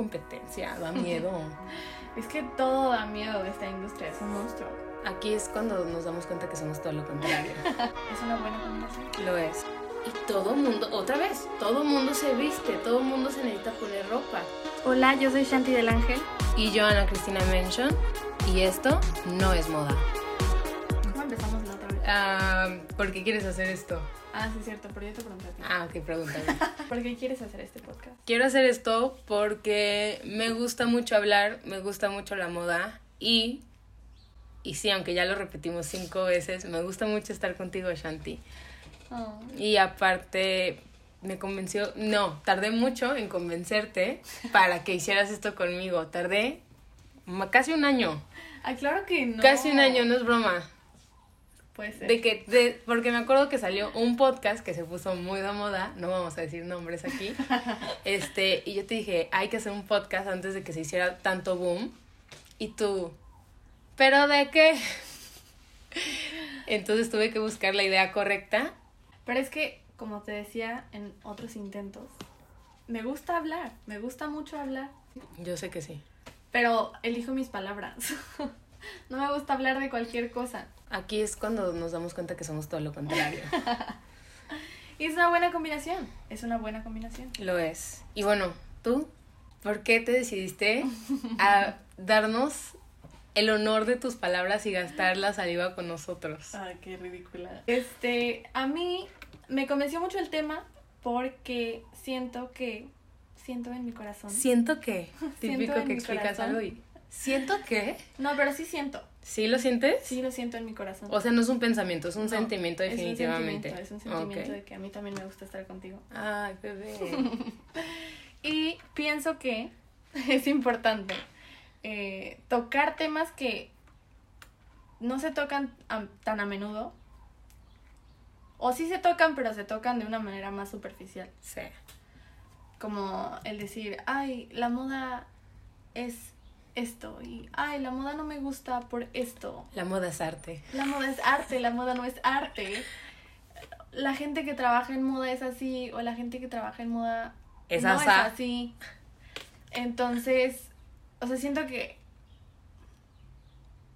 competencia, da miedo. Es que todo da miedo de esta industria, es un monstruo. Aquí es cuando nos damos cuenta que somos todo lo contrario. Es una buena combinación. Lo es. Y todo mundo, otra vez, todo mundo se viste, todo mundo se necesita poner ropa. Hola, yo soy Shanti del Ángel. Y yo, Ana Cristina Mention, y esto no es moda. ¿Por qué quieres hacer esto? Ah, sí, es cierto, pero yo te pregunté a ti. Ah, ok, pregúntame. ¿Por qué quieres hacer este podcast? Quiero hacer esto porque me gusta mucho hablar, me gusta mucho la moda y, y sí, aunque ya lo repetimos cinco veces, me gusta mucho estar contigo, Shanti. Oh. Y aparte, me convenció, no, tardé mucho en convencerte para que hicieras esto conmigo. Tardé casi un año, Ah, claro que no. casi un año, no es broma. Puede ser. De que, de, porque me acuerdo que salió un podcast que se puso muy de moda, no vamos a decir nombres aquí, este, y yo te dije, hay que hacer un podcast antes de que se hiciera tanto boom, y tú, ¿pero de qué? Entonces tuve que buscar la idea correcta, Pero es que, como te decía en otros intentos, me gusta hablar, me gusta mucho hablar, yo sé que sí. pero elijo mis palabras. no me gusta hablar de cualquier cosa. Aquí es cuando nos damos cuenta que somos todo lo contrario. Y es una buena combinación, es una buena combinación. Lo es. Y bueno, tú, ¿por qué te decidiste a darnos el honor de tus palabras y gastar la saliva con nosotros? Ay, qué ridícula. Este, a mí me convenció mucho el tema porque siento que, siento en mi corazón. Siento que, Siento típico en que explicas corazón. algo y... ¿Siento que? No, pero sí siento, ¿Sí lo sientes? sí lo siento en mi corazón. O sea, no es un pensamiento, es un No, sentimiento es un definitivamente. sentimiento, Es un sentimiento de que a mí también me gusta estar contigo. Ay, bebé. Y pienso que es importante eh, tocar temas que no se tocan a- tan a menudo. O sí se tocan, pero se tocan de una manera más superficial. Sí. Como el decir, ay, la moda es esto. Y, ay, la moda no me gusta por esto. La moda es arte. La moda es arte, la moda no es arte. La gente que trabaja en moda es así, o la gente que trabaja en moda Es no es así. Entonces, o sea, siento que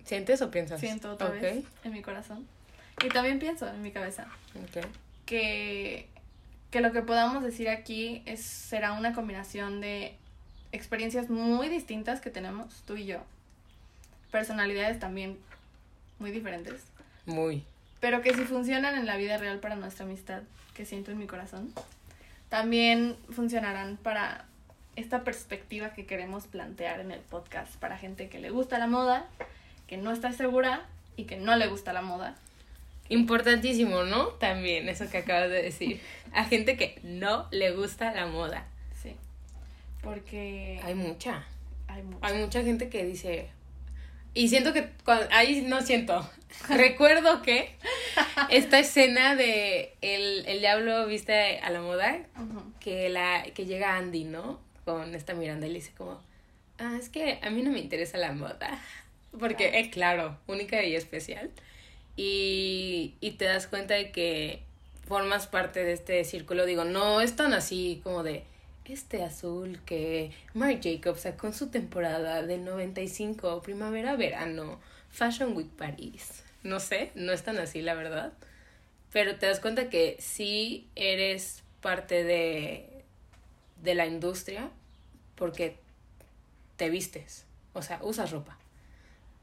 ¿Sientes o piensas? siento otra Ok, vez en mi corazón. Y también pienso en mi cabeza que, que lo que podamos decir aquí es, será una combinación de experiencias muy distintas que tenemos, tú y yo. Personalidades también muy diferentes. Muy. pero que si funcionan en la vida real para nuestra amistad que siento en mi corazón, también funcionarán para esta perspectiva que queremos plantear en el podcast para gente que le gusta la moda, que no está segura y que no le gusta la moda. Importantísimo, ¿no? También, eso que acabas de decir. A gente que no le gusta la moda. Porque Hay mucha. hay mucho. Hay mucha gente que dice. Y siento que. cuan- ahí no siento. Recuerdo que esta escena de El, el Diablo viste a la moda, Ujú. que, la, que llega Andy, ¿no? Con esta Miranda y le dice como. Ah, es que a mí no me interesa la moda. Porque, es claro, única y especial. Y, y te das cuenta de que formas parte de este círculo. Digo, no es tan así como de este azul que Marc Jacobs sacó en su temporada del 95, primavera-verano, Fashion Week París. No sé, no es tan así, la verdad. Pero te das cuenta que sí eres parte de, de la industria porque te vistes, o sea, usas ropa.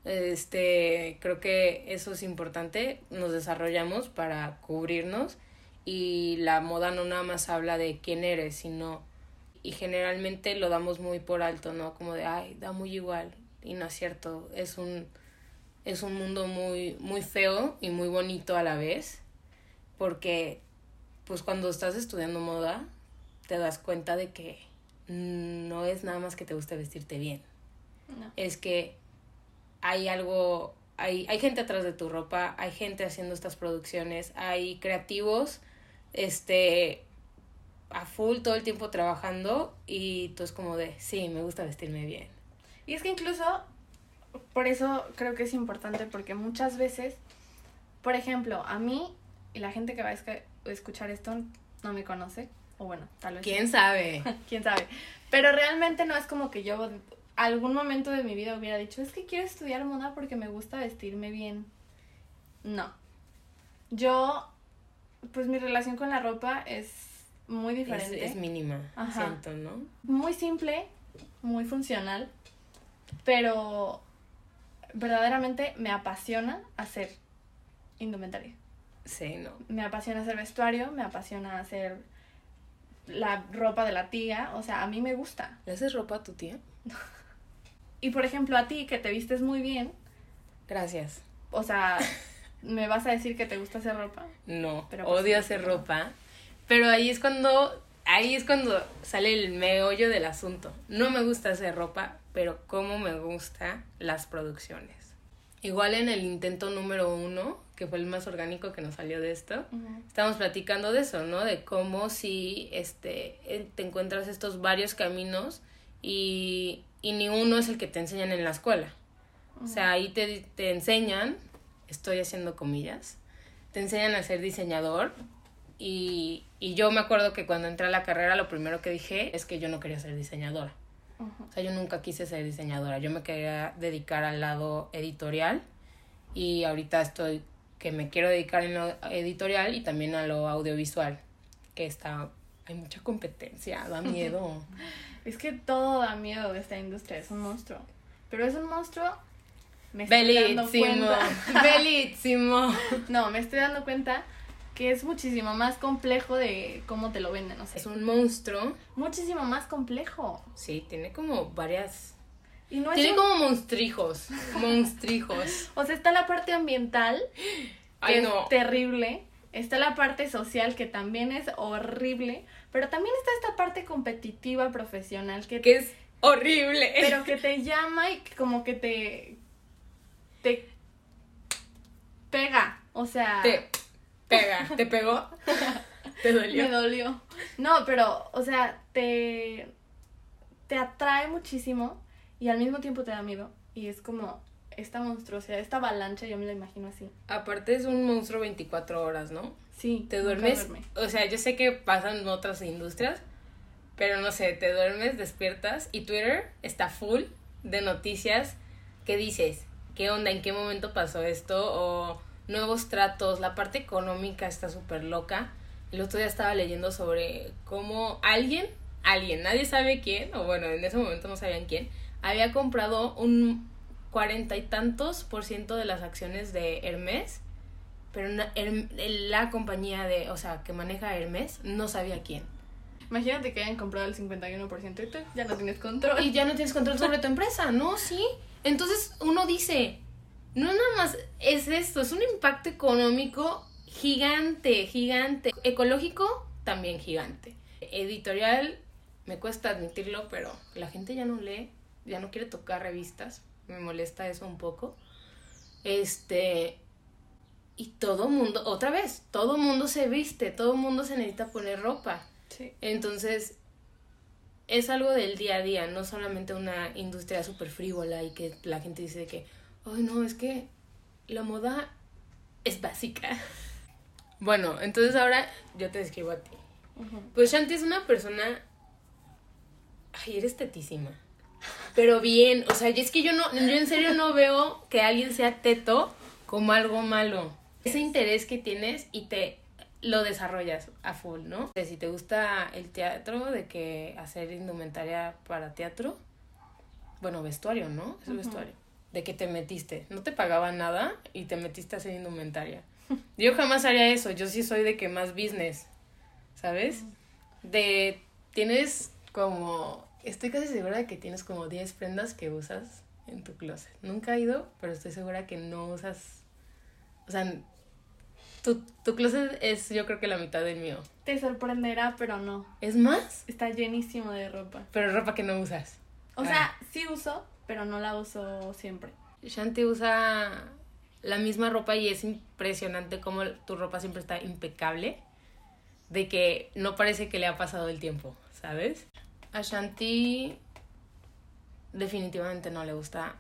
Este, creo que eso es importante, nos desarrollamos para cubrirnos y la moda no nada más habla de quién eres, sino y generalmente lo damos muy por alto, ¿no? Como de, ay, da muy igual y no es cierto, es un es un mundo muy muy feo y muy bonito a la vez, porque pues cuando estás estudiando moda te das cuenta de que no es nada más que te guste vestirte bien No. es que hay algo, hay, hay gente atrás de tu ropa, hay gente haciendo estas producciones, hay creativos, este, a full todo el tiempo trabajando y tú es como de, sí, me gusta vestirme bien. Y es que incluso, por eso creo que es importante, porque muchas veces, por ejemplo, a mí, y la gente que va a escuchar esto no me conoce, O bueno, tal vez. ¿Quién sabe? ¿Quién sabe? Pero realmente no es como que yo algún momento de mi vida hubiera dicho, es que quiero estudiar moda porque me gusta vestirme bien. No. Yo, pues mi relación con la ropa es muy diferente. Es, mínima, siento, ¿no? Muy simple, muy funcional, pero verdaderamente me apasiona hacer indumentaria. Sí, no. Me apasiona hacer vestuario, me apasiona hacer la ropa de la tía, o sea, a mí me gusta. ¿Le haces ropa a tu tía? y por ejemplo, a ti que te vistes muy bien. Gracias. O sea, ¿me vas a decir que te gusta hacer ropa? No, pero odio hacer ropa. Pero ahí es cuando ahí es cuando sale el meollo del asunto. No me gusta hacer ropa, pero cómo me gustan las producciones. Igual en el intento número uno, que fue el más orgánico que nos salió de esto, estamos platicando de eso, ¿no? De cómo si este, te encuentras estos varios caminos y, y ni uno es el que te enseñan en la escuela. O sea, ahí te, te enseñan, estoy haciendo comillas, te enseñan a ser diseñador y, y yo me acuerdo que cuando entré a la carrera lo primero que dije es que yo no quería ser diseñadora. O sea, yo nunca quise ser diseñadora, yo me quería dedicar al lado editorial y ahorita estoy que me quiero dedicar en lo editorial y también a lo audiovisual, que está hay mucha competencia, da miedo. es que todo da miedo de esta industria, es un monstruo. Pero es un monstruo me estoy dando cuenta. Belísimo. no, me estoy dando cuenta que es muchísimo más complejo de cómo te lo venden, o sea. Es un monstruo. Muchísimo más complejo. Sí, tiene como varias... Y no tiene como monstrijos, monstrijos. o sea, está la parte ambiental, que es terrible. Está la parte social, que también es horrible. Pero también está esta parte competitiva, profesional, que... Que es horrible. Pero que te llama y como que te... Te pega. O sea... Te pega. ¿Te pegó? ¿Te dolió? Me dolió. No, pero, o sea, te, te atrae muchísimo y al mismo tiempo te da miedo. Y es como esta monstruosidad, esta avalancha, yo me la imagino así. Aparte es un monstruo 24 horas, ¿no? Sí. Te duermes. O sea, yo sé que pasan en otras industrias, pero no sé, te duermes, despiertas y Twitter está full de noticias que dices, ¿qué onda? ¿En qué momento pasó esto? O nuevos tratos, la parte económica está súper loca. El otro día estaba leyendo sobre cómo alguien, alguien, nadie sabe quién, o bueno, en ese momento no sabían quién, había comprado un cuarenta y tantos por ciento de las acciones de Hermes, pero la compañía de, o sea, que maneja Hermes no sabía quién. Imagínate que hayan comprado el 51% y tú ya no tienes control. Y ya no tienes control sobre tu empresa, ¿no? Sí. Entonces uno dice, no nada más es esto, es un impacto económico gigante, gigante. Ecológico, también gigante. Editorial, me cuesta admitirlo, pero la gente ya no lee, ya no quiere tocar revistas. Me molesta eso un poco. Este. Y todo mundo, otra vez, todo mundo se viste, todo mundo se necesita poner ropa. Sí. Entonces, es algo del día a día, no solamente una industria súper frívola y que la gente dice que ay no, es que la moda es básica. Bueno, entonces ahora yo te describo a ti. Pues Shanti es una persona, ay, eres tetísima. Pero bien, o sea, es que yo no, yo en serio no veo que alguien sea teto como algo malo. Ese interés que tienes y te lo desarrollas a full, ¿no? Si te gusta el teatro, de que hacer indumentaria para teatro, bueno, vestuario, ¿no? Es vestuario de que te metiste. No te pagaban nada y te metiste a hacer indumentaria. Yo jamás haría eso. Yo sí soy de que más business. ¿Sabes? De. Tienes como. Estoy casi segura de que tienes como 10 prendas que usas en tu closet. Nunca he ido, pero estoy segura que no usas. O sea, tu, tu closet es yo creo que la mitad del mío. Te sorprenderá, pero no. ¿Es más? Está llenísimo de ropa. Pero ropa que no usas. O sea, sí uso, pero no la uso siempre. Shanti usa la misma ropa y es impresionante cómo tu ropa siempre está impecable, de que no parece que le ha pasado el tiempo, ¿sabes? A Shanti definitivamente no le gusta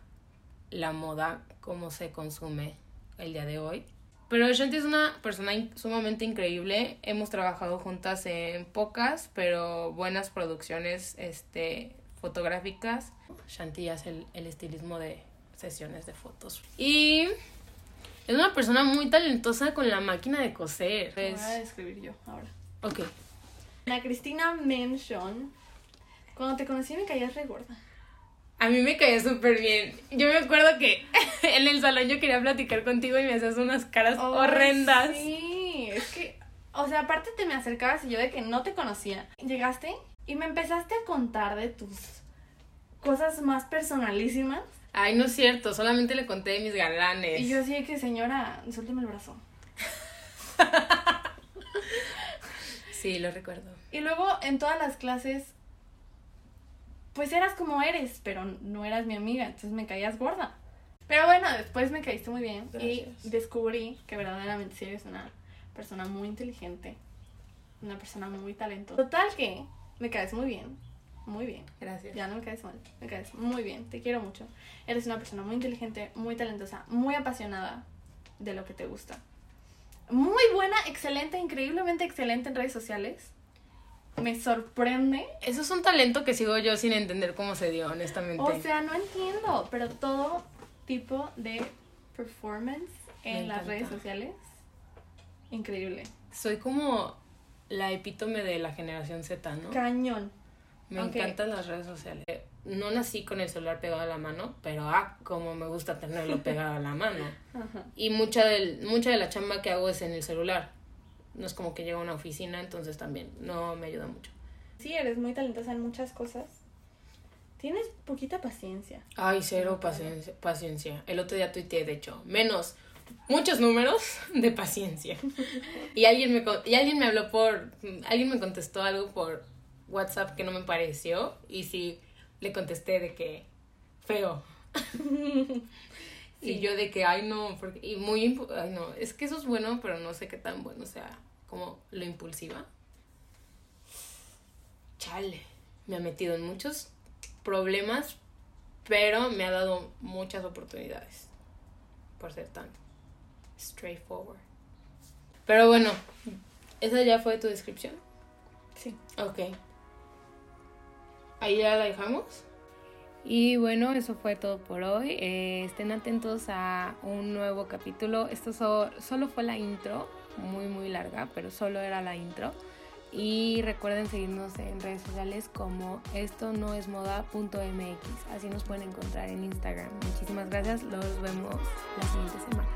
la moda como se consume el día de hoy, Pero Shanti es una persona sumamente increíble. Hemos trabajado juntas en pocas, pero buenas producciones este, fotográficas. Shanti hace el, el estilismo de sesiones de fotos. Y es una persona muy talentosa con la máquina de coser. Lo voy a describir yo ahora. Ok. La Cristina Mention, cuando te conocí me caías re gorda. A mí me caía súper bien. Yo me acuerdo que en el salón yo quería platicar contigo y me hacías unas caras horrendas. Sí, es que, o sea, aparte te me acercabas y yo de que no te conocía. Llegaste y me empezaste a contar de tus cosas más personalísimas. Ay, no es cierto, solamente le conté de mis galanes. Y yo así que, señora, suélteme el brazo. Sí, lo recuerdo. Y luego en todas las clases, pues eras como eres, pero no eras mi amiga, entonces me caías gorda. Pero bueno, después me caíste muy bien Gracias. y descubrí que verdaderamente sí eres una persona muy inteligente, una persona muy talentosa. Total que me caes muy bien, muy bien. Gracias. Ya no me caes mal, me caes muy bien, te quiero mucho. Eres una persona muy inteligente, muy talentosa, muy apasionada de lo que te gusta. Muy buena, excelente, increíblemente excelente en redes sociales. Me sorprende. Eso es un talento que sigo yo sin entender cómo se dio, honestamente. O sea, no entiendo, pero todo tipo de performance en las redes sociales, increíble. Soy como la epítome de la generación Z, ¿no? Cañón. Me encantan las redes sociales. No nací con el celular pegado a la mano, pero ah, como me gusta tenerlo pegado a la mano. Ajá. Y mucha, del, mucha de la chamba que hago es en el celular. No es como que llego a una oficina, entonces también no me ayuda mucho. Sí, eres muy talentosa en muchas cosas. Tienes poquita paciencia. Ay, cero paciencia, paciencia. El otro día tuiteé, de hecho, menos muchos números de paciencia. Y alguien me, y alguien me habló por, alguien me contestó algo por WhatsApp que no me pareció y sí le contesté de que feo. Y yo de que, ay no, porque, y muy, ay no, es que eso es bueno, pero no sé qué tan bueno sea, como lo impulsiva. Chale, me ha metido en muchos problemas, pero me ha dado muchas oportunidades por ser tan straightforward. Pero bueno, esa ya fue tu descripción. Sí. Ok. Ahí ya la dejamos. Y bueno, eso fue todo por hoy. Eh, estén atentos a un nuevo capítulo. Esto so- solo fue la intro, muy muy larga, pero solo era la intro. Y recuerden seguirnos en redes sociales como esto no es moda.mx. Así nos pueden encontrar en Instagram. Muchísimas gracias. Los vemos la siguiente semana.